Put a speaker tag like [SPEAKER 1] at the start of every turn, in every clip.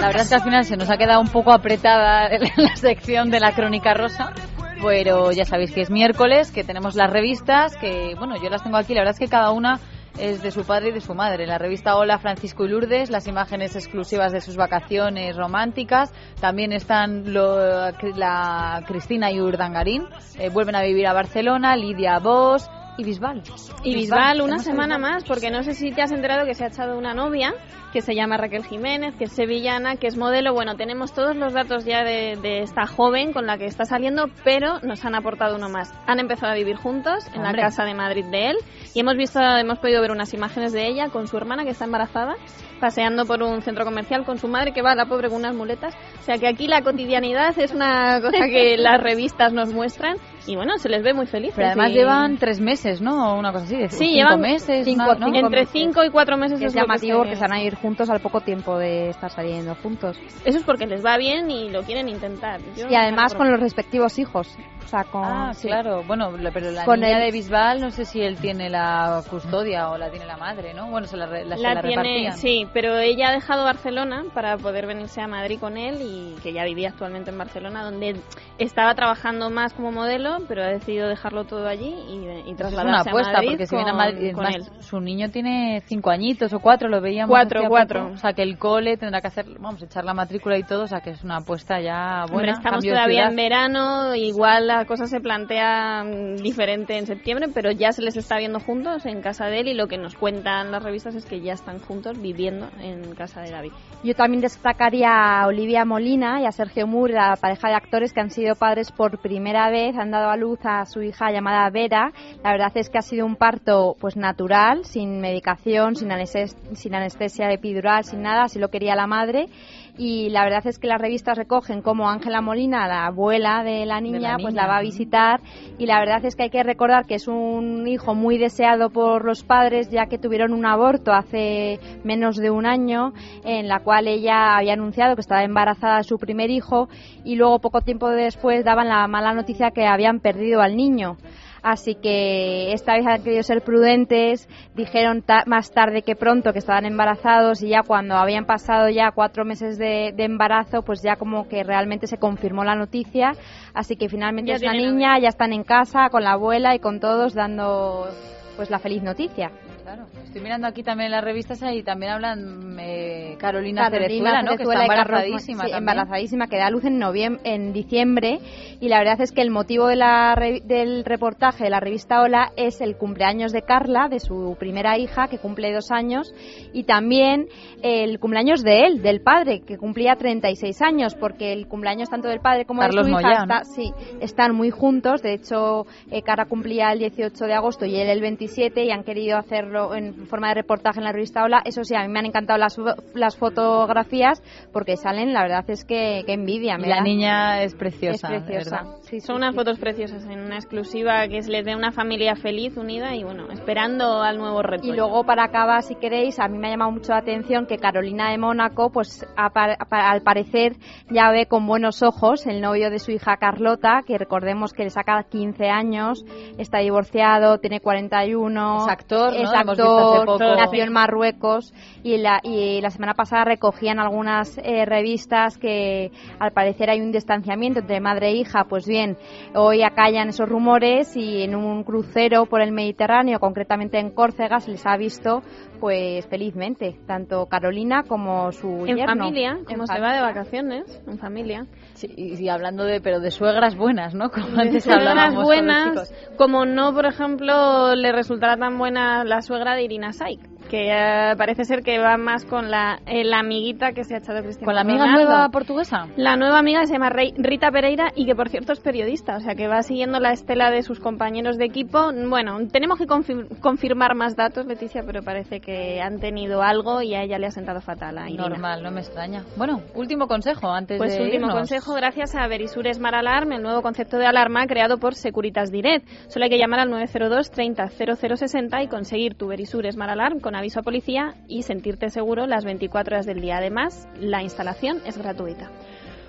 [SPEAKER 1] La verdad es que al final se nos ha quedado un poco apretada la sección de la crónica rosa, pero ya sabéis que es miércoles, que tenemos las revistas, que bueno, yo las tengo aquí, la verdad es que cada una es de su padre y de su madre. La revista Hola Francisco y Lourdes, las imágenes exclusivas de sus vacaciones románticas. También están lo, la Cristina y Urdangarín, eh, vuelven a vivir a Barcelona, Lidia Bosch, y Bisbal.
[SPEAKER 2] Y Bisbal, una semana más, porque no sé si te has enterado que se ha echado una novia que se llama Raquel Jiménez, que es sevillana, que es modelo. Bueno, tenemos todos los datos ya de, esta joven con la que está saliendo, pero nos han aportado uno más. Han empezado a vivir juntos en la casa de Madrid de él y hemos visto, hemos podido ver unas imágenes de ella con su hermana que está embarazada paseando por un centro comercial con su madre que va la pobre con unas muletas. O sea que aquí la cotidianidad es una cosa que las revistas nos muestran y bueno, se les ve muy felices.
[SPEAKER 1] Pero además llevan tres meses, ¿no? Una cosa así. De
[SPEAKER 2] sí,
[SPEAKER 1] cinco
[SPEAKER 2] llevan
[SPEAKER 1] meses.
[SPEAKER 2] entre cinco y cuatro meses.
[SPEAKER 3] Es, llamativo porque se van a ir juntos al poco tiempo de estar saliendo juntos.
[SPEAKER 2] Eso es porque les va bien y lo quieren intentar.
[SPEAKER 3] y además con los respectivos hijos. O sea, con,
[SPEAKER 1] ah, claro. Bueno, pero la con niña de Bisbal no sé si él tiene la custodia o la tiene la madre, ¿no? Bueno, se la, la, la, tiene,
[SPEAKER 2] Sí, pero ella ha dejado Barcelona para poder venirse a Madrid con él y que ya vivía actualmente en Barcelona, donde estaba trabajando más como modelo, pero ha decidido dejarlo todo allí y, y trasladarse
[SPEAKER 1] es una apuesta, porque si viene a Madrid, su niño tiene cinco añitos o cuatro, lo veíamos.
[SPEAKER 2] Cuatro, cuatro.
[SPEAKER 1] O sea, que el cole tendrá que hacer, vamos, echar la matrícula y todo, o sea, que es una apuesta ya buena.
[SPEAKER 2] estamos todavía en verano, igual la cosa se plantea mm, diferente en septiembre, pero ya se les está viendo juntos en casa de él y lo que nos cuentan las revistas es que ya están juntos viviendo en casa de David.
[SPEAKER 3] Yo también destacaría a Olivia Molina y a Sergio Moore, la pareja de actores que han sido padres por primera vez, han dado a luz a su hija llamada Vera. La verdad es que ha sido un parto pues natural, sin medicación, sin anestesia, sin anestesia epidural, sin nada, así lo quería la madre y la verdad es que las revistas recogen como Ángela Molina, la abuela de la, niña, pues la va a visitar y la verdad es que hay que recordar que es un hijo muy deseado por los padres ya que tuvieron un aborto hace menos de un año en la cual ella había anunciado que estaba embarazada de su primer hijo y luego poco tiempo después daban la mala noticia que habían perdido al niño. Así que esta vez han querido ser prudentes, dijeron más tarde que pronto que estaban embarazados y ya cuando habían pasado ya cuatro meses de, embarazo, pues ya como que realmente se confirmó la noticia. Así que finalmente es una niña, ya están en casa con la abuela y con todos dando pues la feliz noticia.
[SPEAKER 1] Claro. Estoy mirando aquí también las revistas y también hablan eh, Carolina, Carolina ¿no? que está embarazadísima.
[SPEAKER 3] embarazadísima, que da luz en, noviembre, en diciembre. Y la verdad es que el motivo de la, del reportaje de la revista Hola es el cumpleaños de Carla, de su primera hija, que cumple dos años, y también el cumpleaños de él, del padre, que cumplía 36 años, porque el cumpleaños tanto del padre como de su hija sí, están muy juntos. De hecho, eh, Carla cumplía el 18 de agosto y él el 27 y han querido hacer en forma de reportaje en la revista Hola. Eso sí, a mí me han encantado las, las fotografías porque salen, la verdad es que, que envidia.
[SPEAKER 1] la niña es preciosa.
[SPEAKER 2] Es preciosa. Sí, son unas fotos preciosas en una exclusiva que les dé una familia feliz, unida y bueno, esperando al nuevo reto.
[SPEAKER 3] Y luego para acabar, si queréis, a mí me ha llamado mucho la atención que Carolina de Mónaco, pues al parecer ya ve con buenos ojos el novio de su hija Carlota, que recordemos que le saca 15 años, está divorciado, tiene 41.
[SPEAKER 1] Es actor, ¿no?
[SPEAKER 3] Nació en Marruecos y la, y la semana pasada recogían algunas eh, revistas que al parecer hay un distanciamiento entre madre e hija. Pues bien, hoy acallan esos rumores y en un crucero por el Mediterráneo, concretamente en Córcega, se les ha visto pues felizmente, tanto Carolina como su
[SPEAKER 2] en familia, como se va de vacaciones, en familia.
[SPEAKER 1] y, hablando de, pero de suegras buenas, ¿no?
[SPEAKER 2] Como antes suegras buenas, como no, por ejemplo, le resultará tan buena la suegra de Irina なさい。Que eh, parece ser que va más con la, eh, la amiguita que se ha echado Cristiano
[SPEAKER 1] ¿Con la amiga nueva portuguesa?
[SPEAKER 2] La nueva amiga se llama Rita Pereira y que por cierto es periodista, o sea que va siguiendo la estela de sus compañeros de equipo. Bueno, tenemos que confirmar más datos, Leticia, pero parece que han tenido algo y a ella le ha sentado fatal a Irina.
[SPEAKER 1] Normal, no me extraña. Bueno, último consejo antes
[SPEAKER 2] pues
[SPEAKER 1] de
[SPEAKER 2] último consejo, gracias a Verisures Smart Alarm, el nuevo concepto de alarma creado por Securitas Direct. Solo hay que llamar al 902 30 0060 y conseguir tu Verisures Smart Alarm con aviso a policía y sentirte seguro las 24 horas del día. Además, la instalación es gratuita.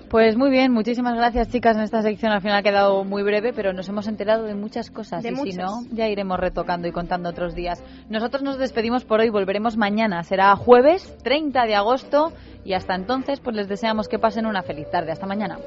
[SPEAKER 1] Pues muy bien, muchísimas gracias chicas en esta sección. Al final ha quedado muy breve, pero nos hemos enterado de muchas cosas y si no, ya iremos retocando y contando otros días. Nosotros nos despedimos por hoy, volveremos mañana. Será jueves 30 de agosto y hasta entonces pues les deseamos que pasen una feliz tarde. Hasta mañana.